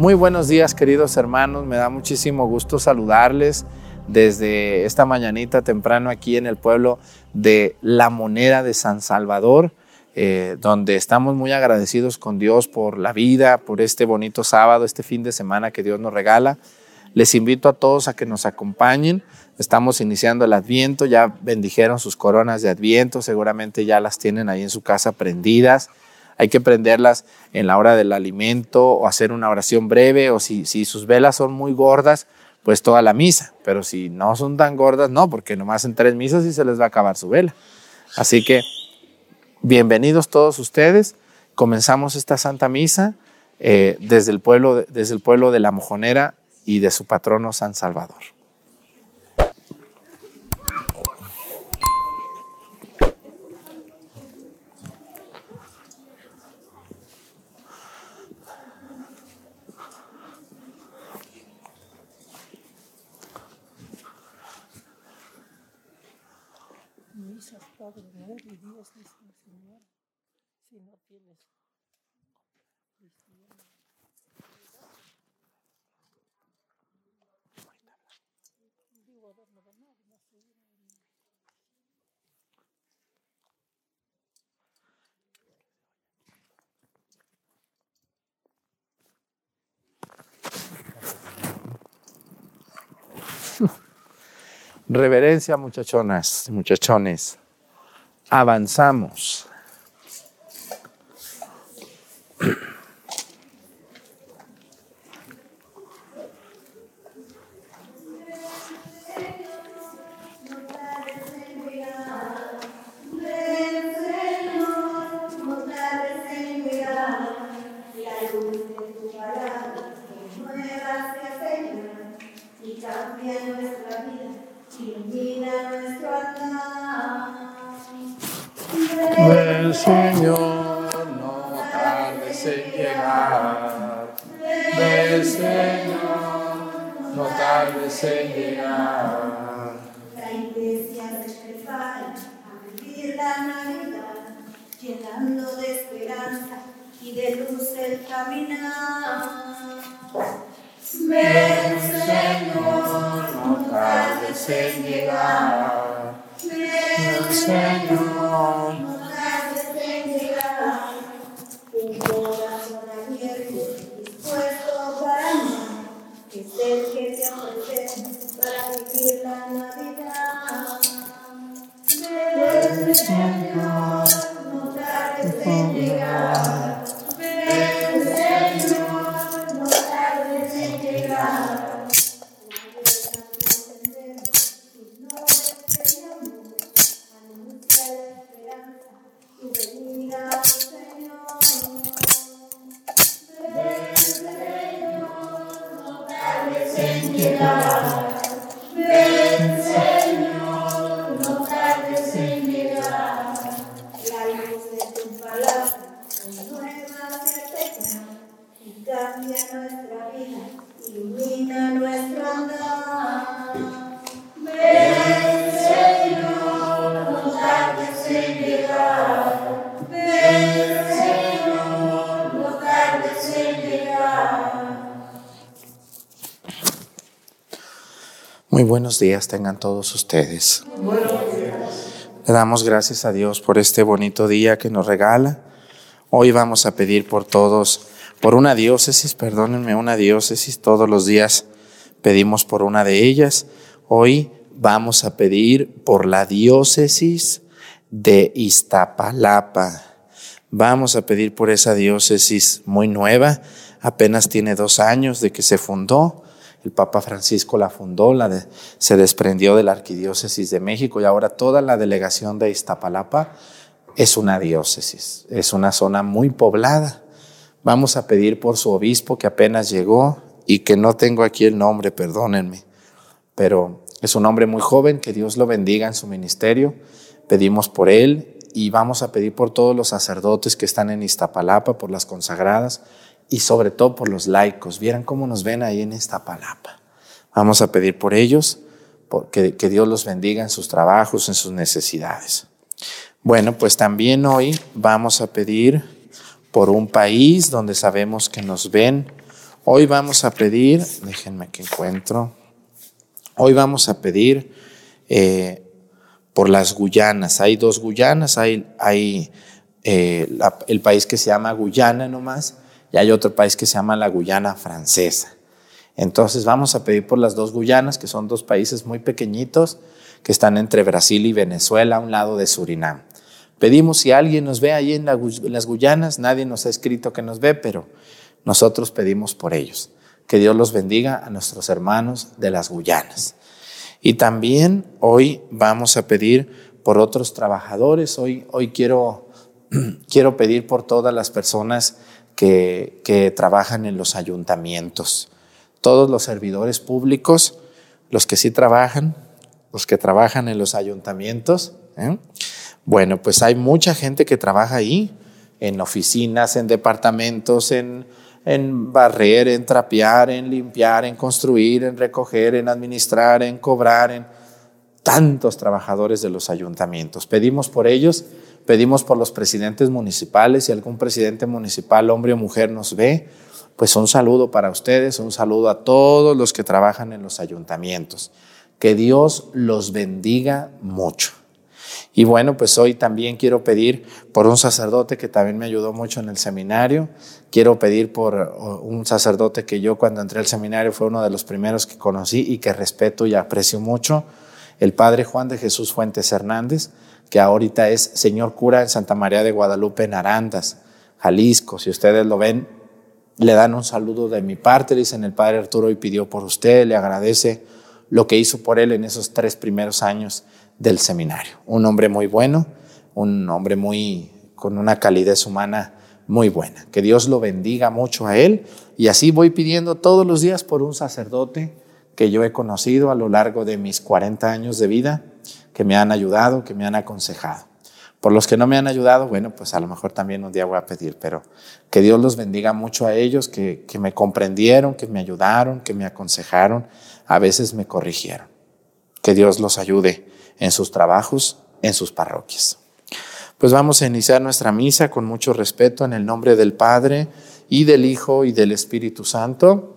Muy buenos días queridos hermanos, me da muchísimo gusto saludarles desde esta mañanita temprano aquí en el pueblo de La Moneda de San Salvador, eh, donde estamos muy agradecidos con Dios por la vida, por este bonito sábado, este fin de semana que Dios nos regala. Les invito a todos a que nos acompañen. Estamos iniciando el Adviento, ya bendijeron sus coronas de Adviento, seguramente ya las tienen ahí en su casa prendidas hay que prenderlas en la hora del alimento o hacer una oración breve o si, si sus velas son muy gordas, pues toda la misa. Pero si no son tan gordas, no, porque nomás en tres misas y se les va a acabar su vela. Así que bienvenidos todos ustedes. Comenzamos esta Santa Misa eh, desde, el pueblo, desde el pueblo de La Mojonera y de su patrono San Salvador. Reverencia, muchachonas muchachones. Avanzamos. Días tengan todos ustedes. Le damos gracias a Dios por este bonito día que nos regala. Hoy vamos a pedir por todos, por una diócesis, perdónenme, una diócesis, todos los días pedimos por una de ellas. Hoy vamos a pedir por la diócesis de Iztapalapa. Vamos a pedir por esa diócesis muy nueva, apenas tiene dos años de que se fundó el Papa Francisco la fundó, la se desprendió de la Arquidiócesis de México y ahora toda la delegación de Iztapalapa es una diócesis, es una zona muy poblada. Vamos a pedir por su obispo que apenas llegó y que no tengo aquí el nombre, perdónenme, pero es un hombre muy joven, que Dios lo bendiga en su ministerio. Pedimos por él y vamos a pedir por todos los sacerdotes que están en Iztapalapa, por las consagradas, y sobre todo por los laicos. Vieran cómo nos ven ahí en esta palapa. Vamos a pedir por ellos, que, que Dios los bendiga en sus trabajos, en sus necesidades. Bueno, pues también hoy vamos a pedir por un país donde sabemos que nos ven Hoy vamos a pedir, déjenme que encuentro, hoy vamos a pedir eh, por las Guyanas. Hay dos Guyanas, hay, hay eh, el país que se llama Guyana nomás y hay otro país que se llama la Guyana francesa. Entonces vamos a pedir por las dos Guyanas, que son dos países muy pequeñitos que están entre Brasil y Venezuela, a un lado de Surinam. Pedimos si alguien nos ve ahí en las Guyanas, nadie nos ha escrito que nos ve, pero nosotros pedimos por ellos. Que Dios los bendiga a nuestros hermanos de las Guyanas. Y también hoy vamos a pedir por otros trabajadores. Hoy, hoy quiero, quiero pedir por todas las personas que, trabajan en los ayuntamientos. Todos los servidores públicos, los que sí trabajan, los que trabajan en los ayuntamientos. ¿eh? Bueno, pues hay mucha gente que trabaja ahí, en oficinas, en departamentos, en, en barrer, en trapear, en limpiar, en construir, en recoger, en administrar, en cobrar, en tantos trabajadores de los ayuntamientos. Pedimos por ellos, pedimos por los presidentes municipales, si algún presidente municipal, hombre o mujer, nos ve, pues un saludo para ustedes, un saludo a todos los que trabajan en los ayuntamientos. Que Dios los bendiga mucho. Y bueno, pues hoy también quiero pedir por un sacerdote que también me ayudó mucho en el seminario. Quiero pedir por un sacerdote que yo cuando entré al seminario fue uno de los primeros que conocí y que respeto y aprecio mucho, el padre Juan de Jesús Fuentes Hernández, que ahorita es señor cura en Santa María de Guadalupe en Arandas, Jalisco. Si ustedes lo ven, le dan un saludo de mi parte, dicen el padre Arturo y pidió por usted, le agradece lo que hizo por él en esos tres primeros años del seminario. Un hombre muy bueno, un hombre muy con una calidez humana muy buena. Que Dios lo bendiga mucho a él y así voy pidiendo todos los días por un sacerdote que yo he conocido a lo largo de mis 40 años de vida, que me han ayudado, que me han aconsejado. Por los que no me han ayudado, bueno, pues a lo mejor también un día voy a pedir, pero que Dios los bendiga mucho a ellos, que, que me comprendieron, que me ayudaron, que me aconsejaron, a veces me corrigieron. Que Dios los ayude en sus trabajos, en sus parroquias. Pues vamos a iniciar nuestra misa con mucho respeto en el nombre del Padre y del Hijo y del Espíritu Santo.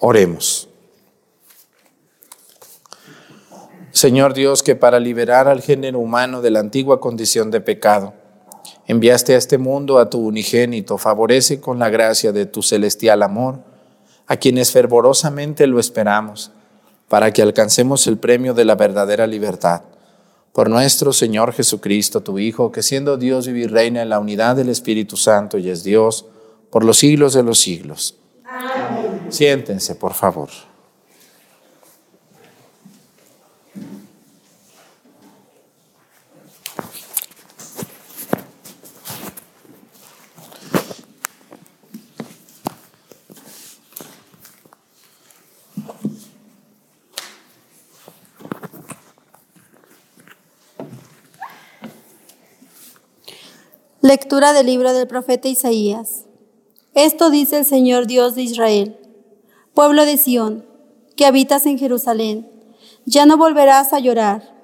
Oremos. Señor Dios, que para liberar al género humano de la antigua condición de pecado, enviaste a este mundo a tu unigénito, favorece con la gracia de tu celestial amor a quienes fervorosamente lo esperamos, para que alcancemos el premio de la verdadera libertad. Por nuestro Señor Jesucristo, tu Hijo, que siendo Dios vive y reina en la unidad del Espíritu Santo y es Dios, por los siglos de los siglos. Amén. Siéntense, por favor. Lectura del libro del profeta Isaías. Esto dice el Señor Dios de Israel, pueblo de Sión, que habitas en Jerusalén, ya no volverás a llorar.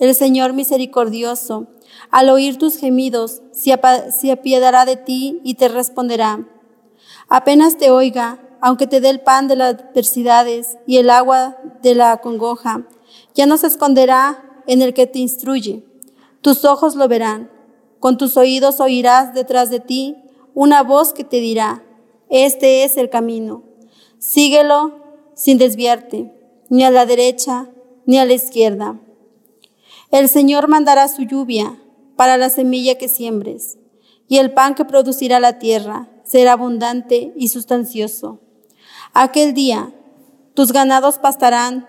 El Señor misericordioso, al oír tus gemidos, se, apiadará de ti y te responderá. Apenas te oiga, aunque te dé el pan de las adversidades y el agua de la congoja, ya no se esconderá en el que te instruye. Tus ojos lo verán con tus oídos oirás detrás de ti una voz que te dirá, este es el camino. Síguelo sin desviarte, ni a la derecha ni a la izquierda. El Señor mandará su lluvia para la semilla que siembres, y el pan que producirá la tierra será abundante y sustancioso. Aquel día tus ganados pastarán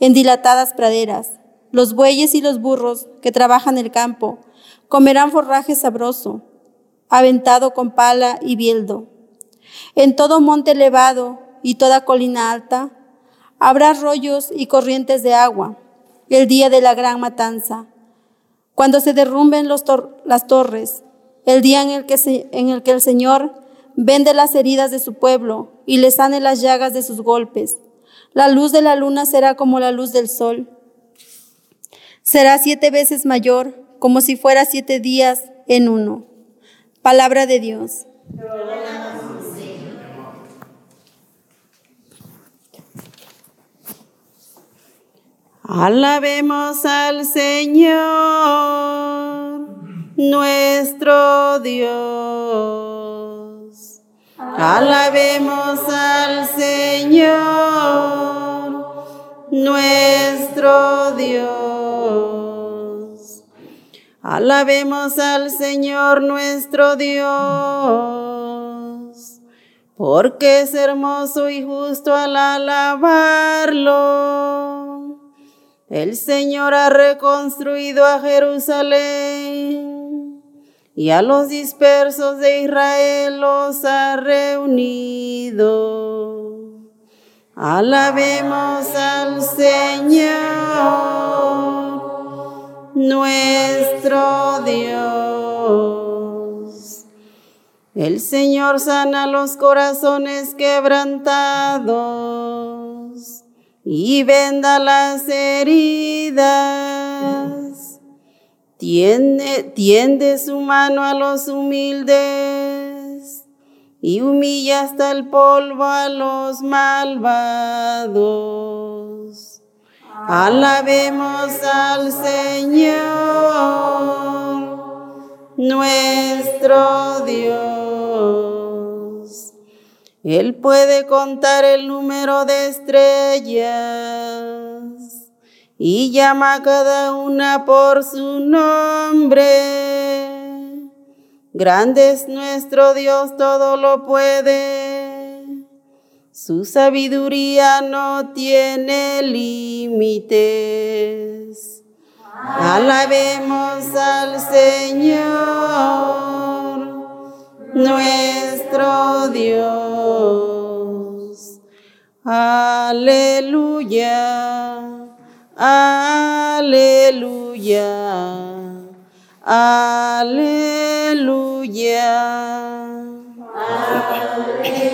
en dilatadas praderas, los bueyes y los burros que trabajan el campo comerán forraje sabroso, aventado con pala y bieldo. En todo monte elevado y toda colina alta habrá arroyos y corrientes de agua, el día de la gran matanza, cuando se derrumben las torres, el día en el, que en el que el Señor vende las heridas de su pueblo y le sane las llagas de sus golpes. La luz de la luna será como la luz del sol. Será siete veces mayor como si fuera siete días en uno. Palabra de Dios. Alabemos al Señor, nuestro Dios. Alabemos al Señor, nuestro Dios. Alabemos al Señor nuestro Dios, porque es hermoso y justo al alabarlo. El Señor ha reconstruido a Jerusalén y a los dispersos de Israel los ha reunido. Alabemos al Señor nuestro Dios. El Señor sana los corazones quebrantados y venda las heridas. Tiende, tiende su mano a los humildes y humilla hasta el polvo a los malvados. Alabemos al Señor, nuestro Dios. Él puede contar el número de estrellas y llama a cada una por su nombre. Grande es nuestro Dios, todo lo puede su sabiduría no tiene límites. Alabemos al Señor, nuestro Dios. Aleluya, aleluya, aleluya. Aleluya.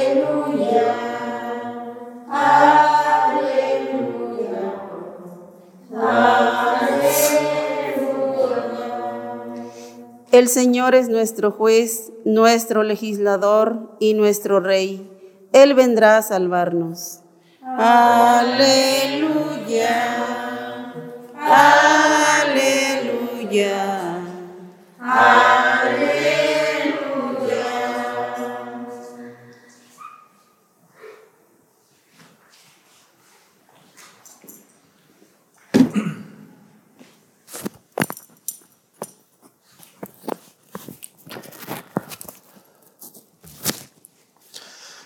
El Señor es nuestro juez, nuestro legislador y nuestro rey. Él vendrá a salvarnos. Aleluya. Aleluya. Aleluya.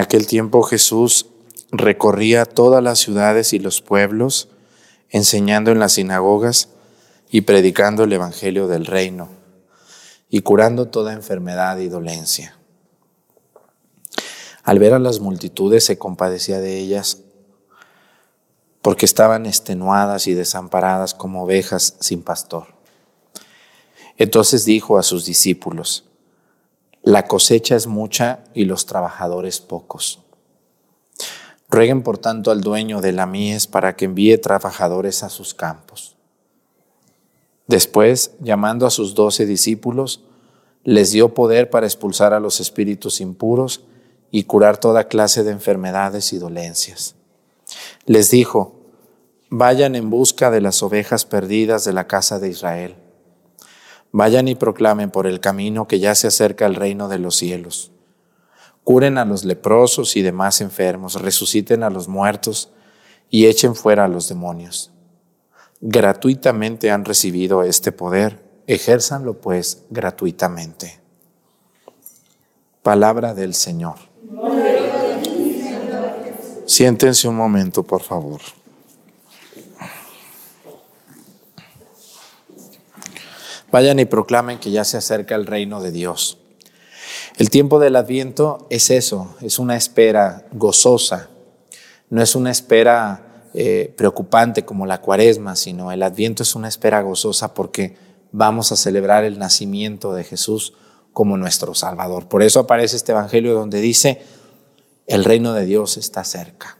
aquel tiempo Jesús recorría todas las ciudades y los pueblos, enseñando en las sinagogas y predicando el Evangelio del reino y curando toda enfermedad y dolencia. Al ver a las multitudes se compadecía de ellas porque estaban extenuadas y desamparadas como ovejas sin pastor. Entonces dijo a sus discípulos, la cosecha es mucha y los trabajadores pocos. Rueguen por tanto al dueño de la mies para que envíe trabajadores a sus campos. Después, llamando a sus doce discípulos, les dio poder para expulsar a los espíritus impuros y curar toda clase de enfermedades y dolencias. Les dijo, vayan en busca de las ovejas perdidas de la casa de Israel. Vayan y proclamen por el camino que ya se acerca el reino de los cielos. Curen a los leprosos y demás enfermos, resuciten a los muertos y echen fuera a los demonios. Gratuitamente han recibido este poder, ejérzanlo pues gratuitamente. Palabra del Señor. Siéntense un momento, por favor. Vayan y proclamen que ya se acerca el reino de Dios. El tiempo del adviento es eso, es una espera gozosa, no es una espera eh, preocupante como la cuaresma, sino el adviento es una espera gozosa porque vamos a celebrar el nacimiento de Jesús como nuestro Salvador. Por eso aparece este Evangelio donde dice, el reino de Dios está cerca,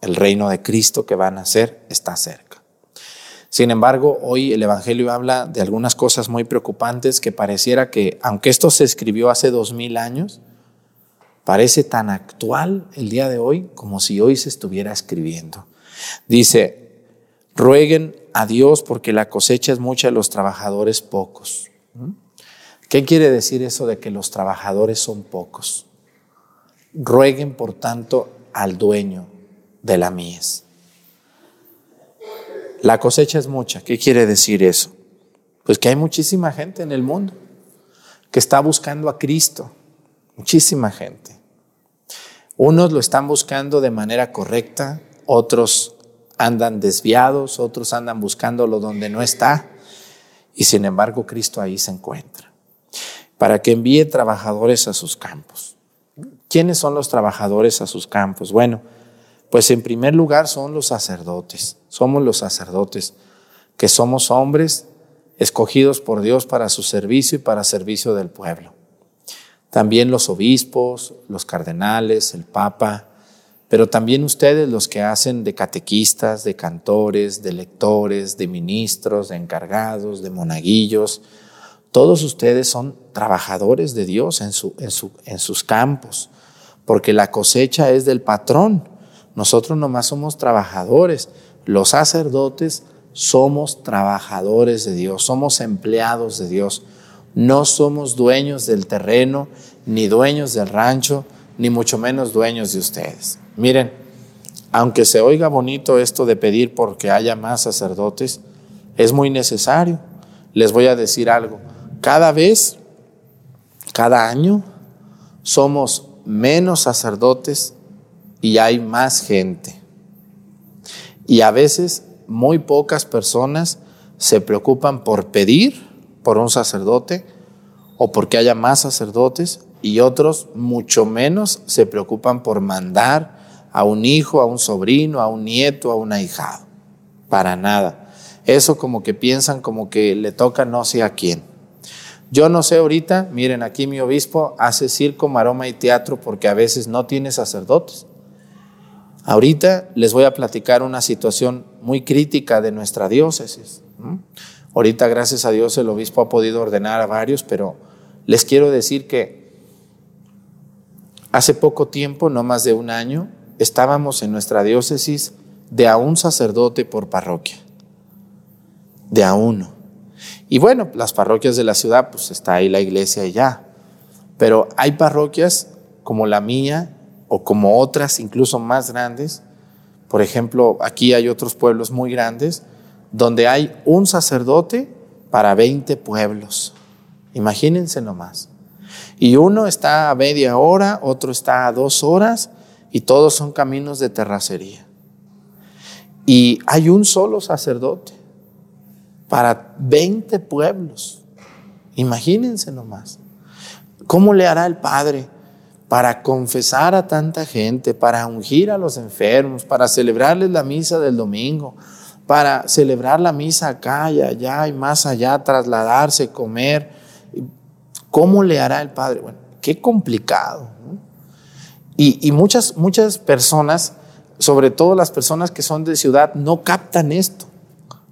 el reino de Cristo que va a nacer está cerca. Sin embargo, hoy el Evangelio habla de algunas cosas muy preocupantes que pareciera que, aunque esto se escribió hace dos mil años, parece tan actual el día de hoy como si hoy se estuviera escribiendo. Dice, rueguen a Dios porque la cosecha es mucha y los trabajadores pocos. ¿Qué quiere decir eso de que los trabajadores son pocos? Rueguen, por tanto, al dueño de la mies. La cosecha es mucha. ¿Qué quiere decir eso? Pues que hay muchísima gente en el mundo que está buscando a Cristo. Muchísima gente. Unos lo están buscando de manera correcta, otros andan desviados, otros andan buscándolo donde no está. Y sin embargo, Cristo ahí se encuentra. Para que envíe trabajadores a sus campos. ¿Quiénes son los trabajadores a sus campos? Bueno, pues en primer lugar son los sacerdotes, somos los sacerdotes, que somos hombres escogidos por Dios para su servicio y para servicio del pueblo. También los obispos, los cardenales, el papa, pero también ustedes los que hacen de catequistas, de cantores, de lectores, de ministros, de encargados, de monaguillos, todos ustedes son trabajadores de Dios en, en sus campos, porque la cosecha es del patrón. Nosotros nomás somos trabajadores. Los sacerdotes somos trabajadores de Dios, somos empleados de Dios. No somos dueños del terreno, ni dueños del rancho, ni mucho menos dueños de ustedes. Miren, aunque se oiga bonito esto de pedir porque haya más sacerdotes, es muy necesario. Les voy a decir algo. Cada vez, cada año, somos menos sacerdotes y hay más gente. Y a veces muy pocas personas se preocupan por pedir por un sacerdote o porque haya más sacerdotes y otros mucho menos se preocupan por mandar a un hijo, a un sobrino, a un nieto, a un ahijado. Para nada. Eso como que piensan como que le toca no sé a quién. Yo no sé ahorita, miren aquí mi obispo hace circo, maroma y teatro porque a veces no tiene sacerdotes. Ahorita les voy a platicar una situación muy crítica de nuestra diócesis. Ahorita, gracias a Dios, el obispo ha podido ordenar a varios, pero les quiero decir que hace poco tiempo, no más de un año, estábamos en nuestra diócesis de a un sacerdote por parroquia. De a uno. Y bueno, las parroquias de la ciudad, pues está ahí la iglesia y ya. Pero hay parroquias como la mía o como otras incluso más grandes. Por ejemplo, aquí hay otros pueblos muy grandes donde hay un sacerdote para 20 pueblos. Imagínense nomás. Y uno está a media hora, otro está a dos horas y todos son caminos de terracería. Y hay un solo sacerdote para 20 pueblos. Imagínense nomás. ¿Cómo le hará el Padre para confesar a tanta gente, para ungir a los enfermos, para celebrarles la misa del domingo, para celebrar la misa acá y allá y más allá, trasladarse, comer? ¿Cómo le hará el Padre? Bueno, qué complicado. Y, y muchas, muchas personas, sobre todo las personas que son de ciudad, no captan esto.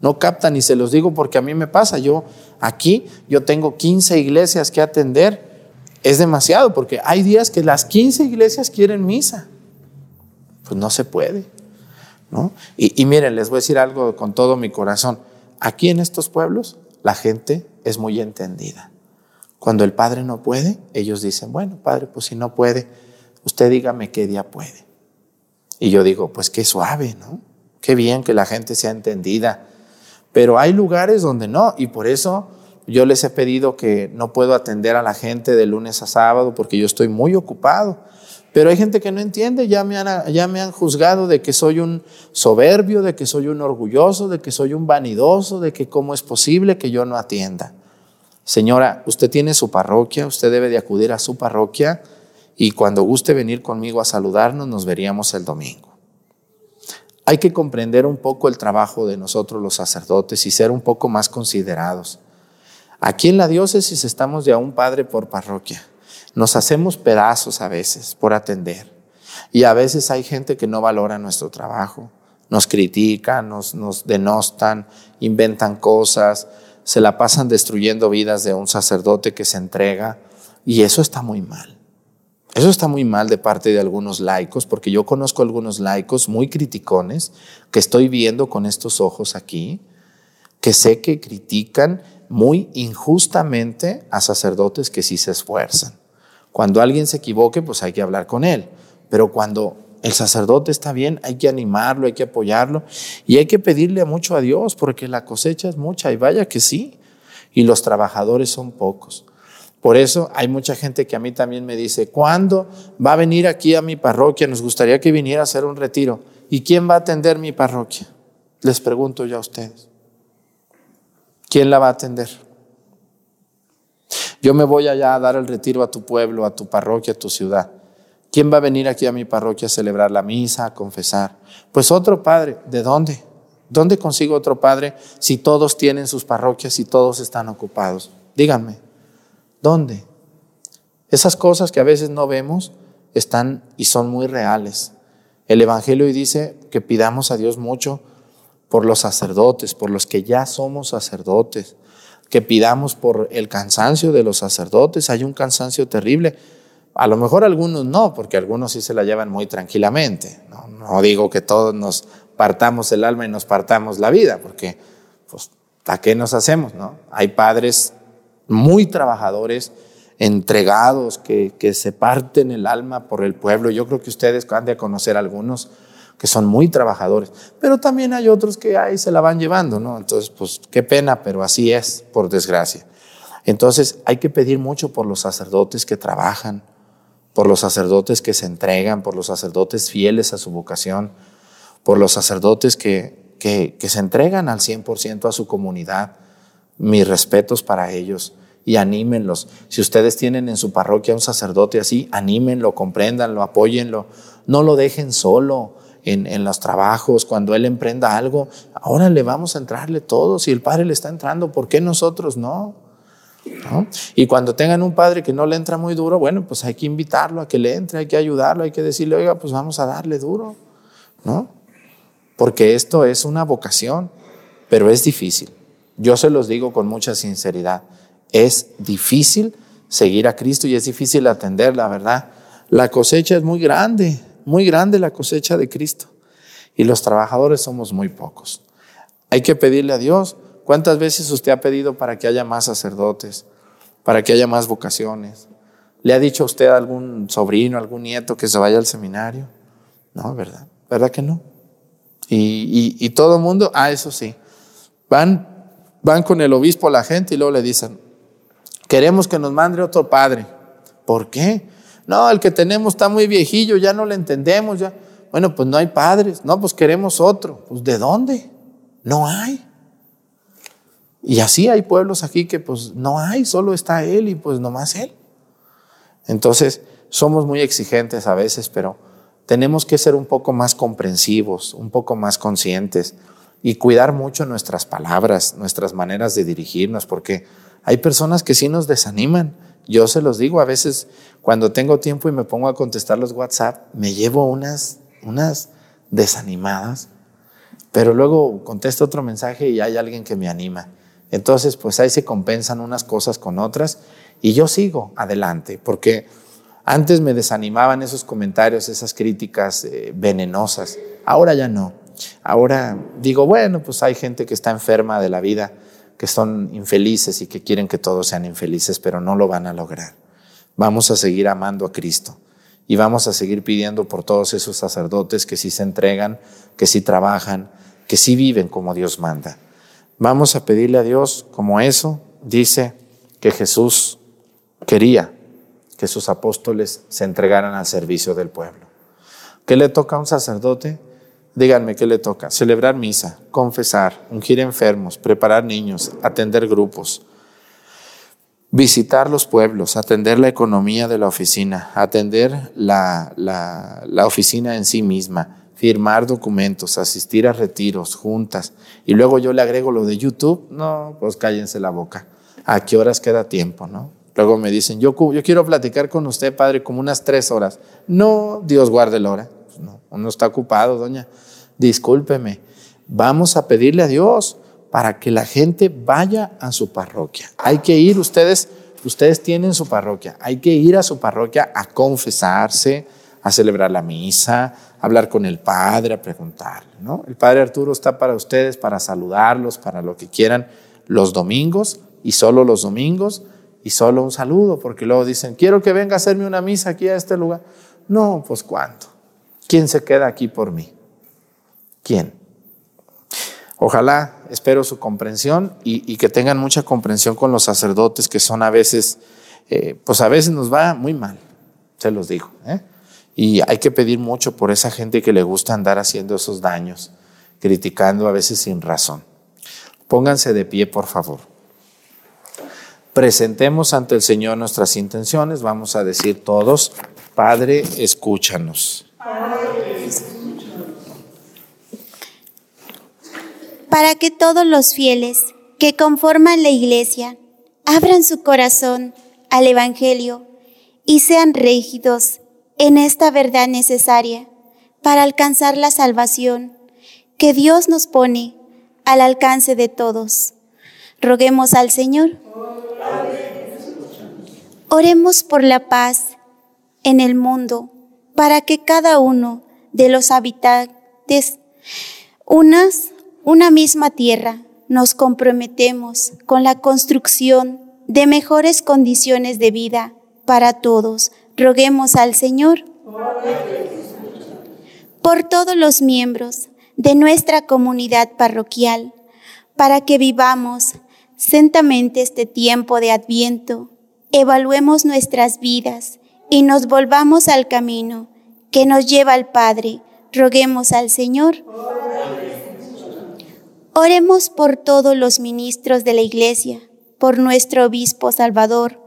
No captan y se los digo porque a mí me pasa. Yo aquí, yo tengo 15 iglesias que atender. Es demasiado porque hay días que las 15 iglesias quieren misa. Pues no se puede. ¿no? Y, y miren, les voy a decir algo con todo mi corazón. Aquí en estos pueblos la gente es muy entendida. Cuando el padre no puede, ellos dicen, bueno, padre, pues si no puede, usted dígame qué día puede. Y yo digo, pues qué suave, ¿no? Qué bien que la gente sea entendida. Pero hay lugares donde no, y por eso yo les he pedido que no puedo atender a la gente de lunes a sábado porque yo estoy muy ocupado. Pero hay gente que no entiende, ya me, han, ya me han juzgado de que soy un soberbio, de que soy un orgulloso, de que soy un vanidoso, de que cómo es posible que yo no atienda. Señora, usted tiene su parroquia, usted debe de acudir a su parroquia y cuando guste venir conmigo a saludarnos, nos veríamos el domingo. Hay que comprender un poco el trabajo de nosotros los sacerdotes y ser un poco más considerados. Aquí en la diócesis estamos de a un padre por parroquia. Nos hacemos pedazos a veces por atender. Y a veces hay gente que no valora nuestro trabajo. Nos critican, nos, nos denostan, inventan cosas, se la pasan destruyendo vidas de un sacerdote que se entrega. Y eso está muy mal. Eso está muy mal de parte de algunos laicos, porque yo conozco algunos laicos muy criticones que estoy viendo con estos ojos aquí, que sé que critican muy injustamente a sacerdotes que sí se esfuerzan. Cuando alguien se equivoque, pues hay que hablar con él, pero cuando el sacerdote está bien, hay que animarlo, hay que apoyarlo y hay que pedirle mucho a Dios porque la cosecha es mucha y vaya que sí, y los trabajadores son pocos. Por eso hay mucha gente que a mí también me dice, ¿cuándo va a venir aquí a mi parroquia? Nos gustaría que viniera a hacer un retiro. ¿Y quién va a atender mi parroquia? Les pregunto yo a ustedes. ¿Quién la va a atender? Yo me voy allá a dar el retiro a tu pueblo, a tu parroquia, a tu ciudad. ¿Quién va a venir aquí a mi parroquia a celebrar la misa, a confesar? Pues otro padre. ¿De dónde? ¿Dónde consigo otro padre si todos tienen sus parroquias y todos están ocupados? Díganme. ¿Dónde? Esas cosas que a veces no vemos están y son muy reales. El Evangelio dice que pidamos a Dios mucho por los sacerdotes, por los que ya somos sacerdotes, que pidamos por el cansancio de los sacerdotes. Hay un cansancio terrible. A lo mejor algunos no, porque algunos sí se la llevan muy tranquilamente. No, digo que todos nos partamos el alma y nos partamos la vida, porque pues, ¿a qué nos hacemos? No? Hay padres muy trabajadores, entregados, que, que, se parten el alma por el pueblo. Yo creo que ustedes han de conocer algunos que son muy trabajadores, pero también hay otros que ahí se la van llevando, ¿no? Entonces, pues qué pena, pero así es, por desgracia. Entonces, hay que pedir mucho por los sacerdotes que trabajan, por los sacerdotes que se entregan, por los sacerdotes fieles a su vocación, por los sacerdotes que, que, que se entregan al 100% a su comunidad mis respetos para ellos y anímenlos. Si ustedes tienen en su parroquia un sacerdote así, anímenlo, compréndanlo, apóyenlo. No lo dejen solo en, los trabajos, cuando él emprenda algo. Ahora le vamos a entrarle todo. Si el padre le está entrando, ¿por qué nosotros no? ¿no? Y cuando tengan un padre que no le entra muy duro, bueno, pues hay que invitarlo a que le entre, hay que ayudarlo, hay que decirle, oiga, pues vamos a darle duro, ¿no? Porque esto es una vocación, pero es difícil. Yo se los digo con mucha sinceridad. Es difícil seguir a Cristo y es difícil atender, la verdad. La cosecha es muy grande, muy grande la cosecha de Cristo. Y los trabajadores somos muy pocos. Hay que pedirle a Dios. ¿Cuántas veces usted ha pedido para que haya más sacerdotes, para que haya más vocaciones? ¿Le ha dicho a usted a algún sobrino, algún nieto que se vaya al seminario? No, ¿verdad? ¿Verdad que no? Y, todo el mundo, ah, eso sí, van, van con el obispo la gente y luego le dicen, queremos que nos mande otro padre. ¿Por qué? No, el que tenemos está muy viejillo, ya no le entendemos, ya. Bueno, pues no hay padres. No, pues queremos otro. Pues ¿de dónde? No hay. Y así hay pueblos aquí que pues no hay, solo está él y pues nomás él. Entonces, somos muy exigentes a veces, pero tenemos que ser un poco más comprensivos, un poco más conscientes y cuidar mucho nuestras palabras, nuestras maneras de dirigirnos, porque hay personas que sí nos desaniman. Yo se los digo, a veces cuando tengo tiempo y me pongo a contestar los WhatsApp, me llevo unas, unas desanimadas, pero luego contesto otro mensaje y hay alguien que me anima. Entonces, pues ahí se compensan unas cosas con otras y yo sigo adelante, porque antes me desanimaban esos comentarios, esas críticas eh, venenosas. Ahora ya no. Ahora digo, bueno, pues hay gente que está enferma de la vida, que son infelices y que quieren que todos sean infelices, pero no lo van a lograr. Vamos a seguir amando a Cristo y vamos a seguir pidiendo por todos esos sacerdotes que sí se entregan, que sí trabajan, que sí viven como Dios manda. Vamos a pedirle a Dios como eso dice que Jesús quería que sus apóstoles se entregaran al servicio del pueblo. ¿Qué le toca a un sacerdote? Díganme qué le toca. Celebrar misa, confesar, ungir enfermos, preparar niños, atender grupos, visitar los pueblos, atender la economía de la oficina, atender la, la, oficina en sí misma, firmar documentos, asistir a retiros, juntas. Y luego yo le agrego lo de YouTube. No, pues cállense la boca. ¿A qué horas queda tiempo, no? Luego me dicen, yo, yo quiero platicar con usted, padre, como unas tres horas. No, Dios guarde la hora. Pues no, uno está ocupado, doña. Discúlpeme. Vamos a pedirle a Dios para que la gente vaya a su parroquia. Hay que ir, ustedes, ustedes tienen su parroquia. Hay que ir a su parroquia a confesarse, a celebrar la misa, a hablar con el padre, a preguntarle. ¿no? El padre Arturo está para ustedes, para saludarlos, para lo que quieran los domingos y solo los domingos y solo un saludo, porque luego dicen, quiero que venga a hacerme una misa aquí a este lugar. No, pues ¿cuánto? ¿Quién se queda aquí por mí? ¿Quién? Ojalá, espero su comprensión y, que tengan mucha comprensión con los sacerdotes que son a veces, eh, pues a veces nos va muy mal, se los digo. ¿eh? Y hay que pedir mucho por esa gente que le gusta andar haciendo esos daños, criticando a veces sin razón. Pónganse de pie, por favor presentemos ante el Señor nuestras intenciones. Vamos a decir todos, Padre, escúchanos. Para que todos los fieles que conforman la iglesia abran su corazón al Evangelio y sean rígidos en esta verdad necesaria para alcanzar la salvación que Dios nos pone al alcance de todos. Roguemos al Señor. Oremos por la paz en el mundo, para que cada uno de los habitantes, unas, una misma tierra, nos comprometemos con la construcción de mejores condiciones de vida para todos. Roguemos al Señor por todos los miembros de nuestra comunidad parroquial, para que vivamos sentamente este tiempo de adviento, evaluemos nuestras vidas y nos volvamos al camino que nos lleva al Padre. Roguemos al Señor. Oremos por todos los ministros de la Iglesia, por nuestro obispo Salvador,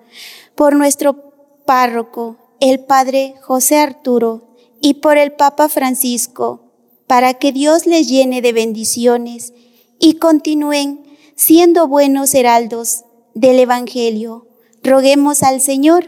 por nuestro párroco, el Padre José Arturo, y por el Papa Francisco, para que Dios les llene de bendiciones y continúen siendo buenos heraldos del Evangelio. Roguemos al Señor.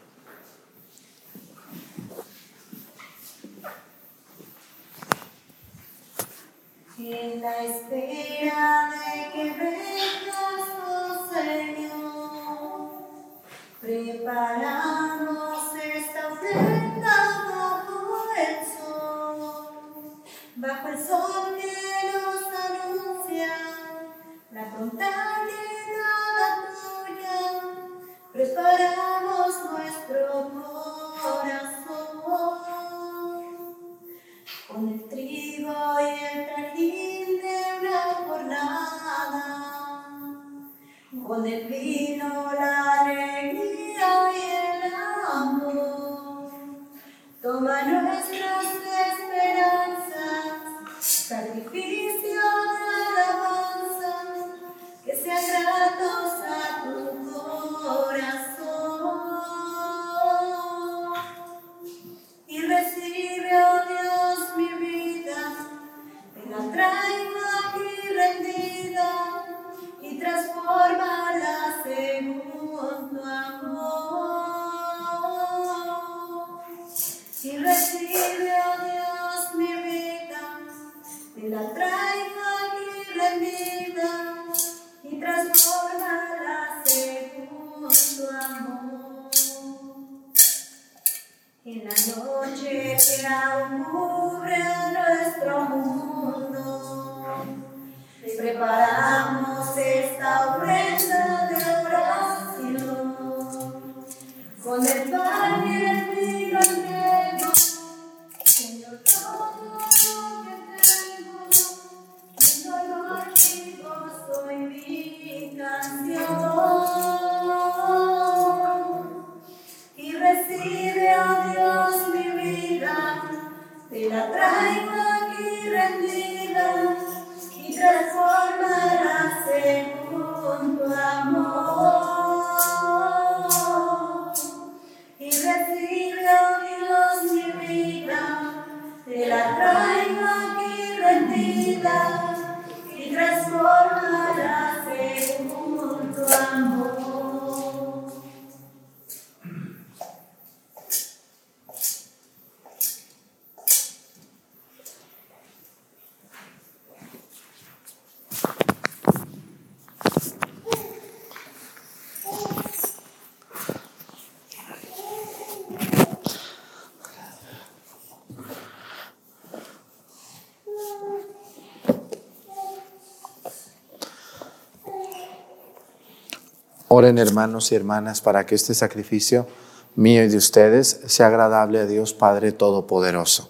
Oren hermanos y hermanas para que este sacrificio mío y de ustedes sea agradable a Dios Padre Todopoderoso.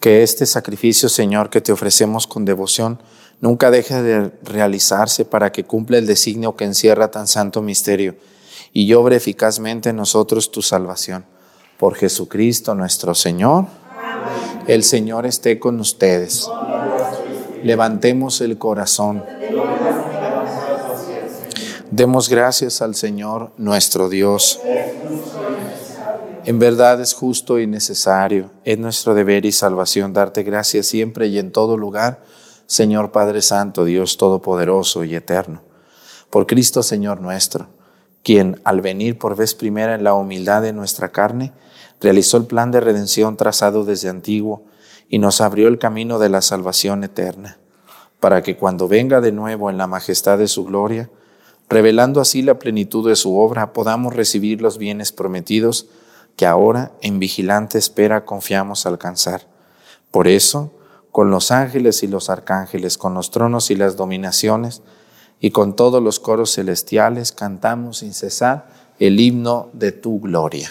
Que este sacrificio, Señor, que te ofrecemos con devoción, nunca deje de realizarse para que cumpla el designio que encierra tan santo misterio y obre eficazmente en nosotros tu salvación. Por Jesucristo nuestro Señor. El Señor esté con ustedes. Levantemos el corazón. Demos gracias al Señor nuestro Dios. En verdad es justo y necesario, es nuestro deber y salvación darte gracias siempre y en todo lugar, Señor Padre Santo, Dios Todopoderoso y Eterno. Por Cristo Señor nuestro, quien al venir por vez primera en la humildad de nuestra carne, realizó el plan de redención trazado desde antiguo y nos abrió el camino de la salvación eterna, para que cuando venga de nuevo en la majestad de su gloria, revelando así la plenitud de su obra, podamos recibir los bienes prometidos que ahora en vigilante espera confiamos alcanzar. Por eso, con los ángeles y los arcángeles, con los tronos y las dominaciones, y con todos los coros celestiales, cantamos sin cesar el himno de tu gloria.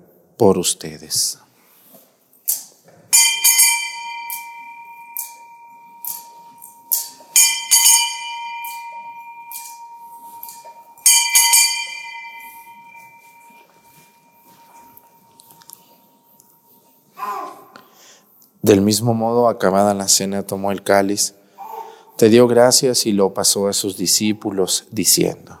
por ustedes. Del mismo modo, acabada la cena, tomó el cáliz, te dio gracias y lo pasó a sus discípulos, diciendo,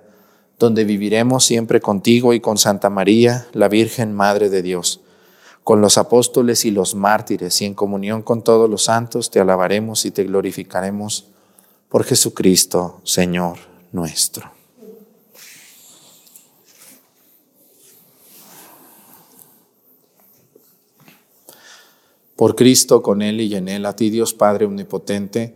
donde viviremos siempre contigo y con Santa María, la Virgen Madre de Dios. Con los apóstoles y los mártires y en comunión con todos los santos te alabaremos y te glorificaremos por Jesucristo, Señor nuestro. Por Cristo, con Él y en Él, a ti Dios Padre Omnipotente,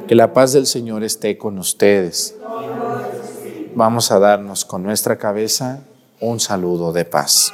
que la paz del Señor esté con ustedes. Vamos a darnos con nuestra cabeza un saludo de paz.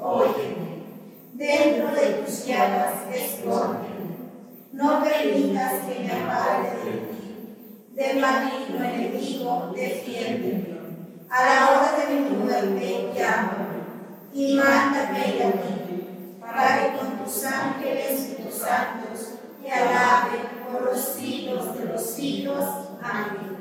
Óyeme. Dentro de tus llagas, escóndeme. No permitas que me aparte de ti. Del maligno enemigo, defiéndeme. A la hora de mi muerte, llámame. Y mándame a mí, para que con tus ángeles y tus santos te alaben por los siglos de los siglos. Amén.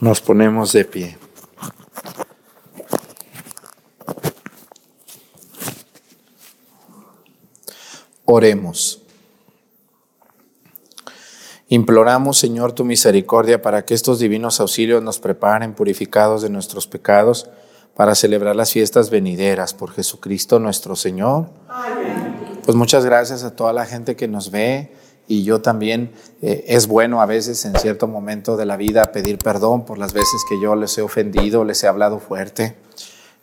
Nos ponemos de pie. Oremos. Imploramos, Señor, tu misericordia para que estos divinos auxilios nos preparen purificados de nuestros pecados para celebrar las fiestas venideras por Jesucristo nuestro Señor. Pues muchas gracias a toda la gente que nos ve y yo también eh, es bueno a veces en cierto momento de la vida pedir perdón por las veces que yo les he ofendido, les he hablado fuerte,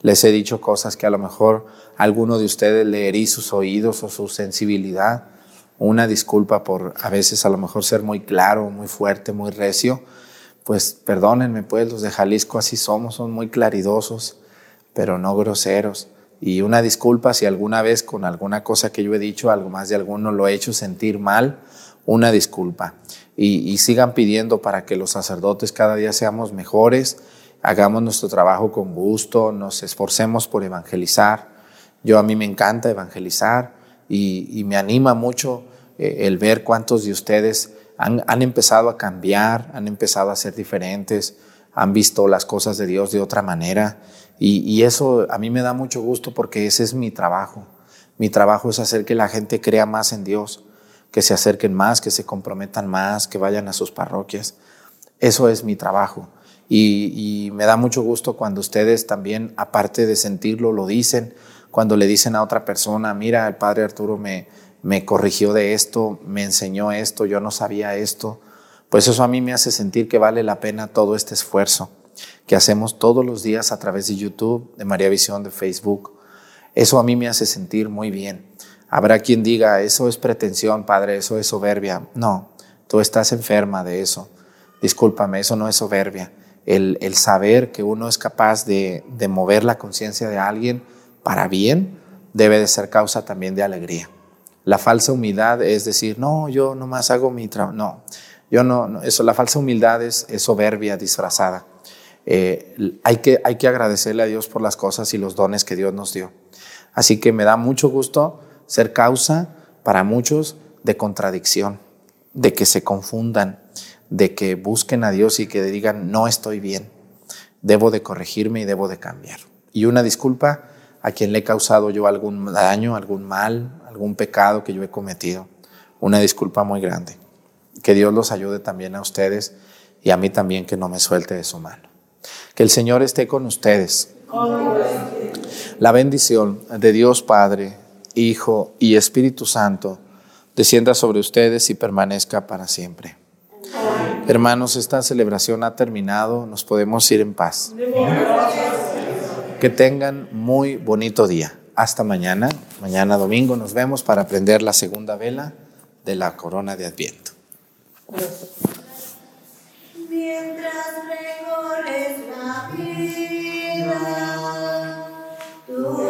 les he dicho cosas que a lo mejor alguno de ustedes le herí sus oídos o su sensibilidad. Una disculpa por a veces a lo mejor ser muy claro, muy fuerte, muy recio. Pues perdónenme, pues los de Jalisco así somos, son muy claridosos, pero no groseros. Y una disculpa si alguna vez con alguna cosa que yo he dicho, algo más de alguno lo he hecho sentir mal, una disculpa. Y, sigan pidiendo para que los sacerdotes cada día seamos mejores, hagamos nuestro trabajo con gusto, nos esforcemos por evangelizar. Yo a mí me encanta evangelizar y, me anima mucho eh, el ver cuántos de ustedes han empezado a cambiar, han empezado a ser diferentes, han visto las cosas de Dios de otra manera. Y, eso a mí me da mucho gusto porque ese es mi trabajo. Mi trabajo es hacer que la gente crea más en Dios, que se acerquen más, que se comprometan más, que vayan a sus parroquias. Eso es mi trabajo. Y, me da mucho gusto cuando ustedes también, aparte de sentirlo, lo dicen, cuando le dicen a otra persona, mira, el padre Arturo me corrigió de esto, me enseñó esto, yo no sabía esto. Pues eso a mí me hace sentir que vale la pena todo este esfuerzo que hacemos todos los días a través de YouTube, de María Visión, de Facebook. Eso a mí me hace sentir muy bien. Habrá quien diga, eso es pretensión, Padre, eso es soberbia. No, tú estás enferma de eso. Discúlpame, eso no es soberbia. El, saber que uno es capaz de, mover la conciencia de alguien para bien debe de ser causa también de alegría. La falsa humildad es decir, no, yo nomás hago mi trabajo. No, yo no, eso, la falsa humildad es soberbia disfrazada. Eh, hay, que, hay que agradecerle a Dios por las cosas y los dones que Dios nos dio. Así que me da mucho gusto ser causa para muchos de contradicción, de que se confundan, de que busquen a Dios y que digan, no estoy bien, debo de corregirme y debo de cambiar. Y una disculpa a quien le he causado yo algún daño, algún mal, algún pecado que yo he cometido. Una disculpa muy grande. Que Dios los ayude también a ustedes y a mí también que no me suelte de su mano. Que el Señor esté con ustedes. La bendición de Dios Padre, Hijo y Espíritu Santo descienda sobre ustedes y permanezca para siempre. Hermanos, esta celebración ha terminado, nos podemos ir en paz. Que tengan muy bonito día. Hasta mañana, mañana domingo nos vemos para aprender la segunda vela de la corona de Adviento mientras recorres la vida. Tú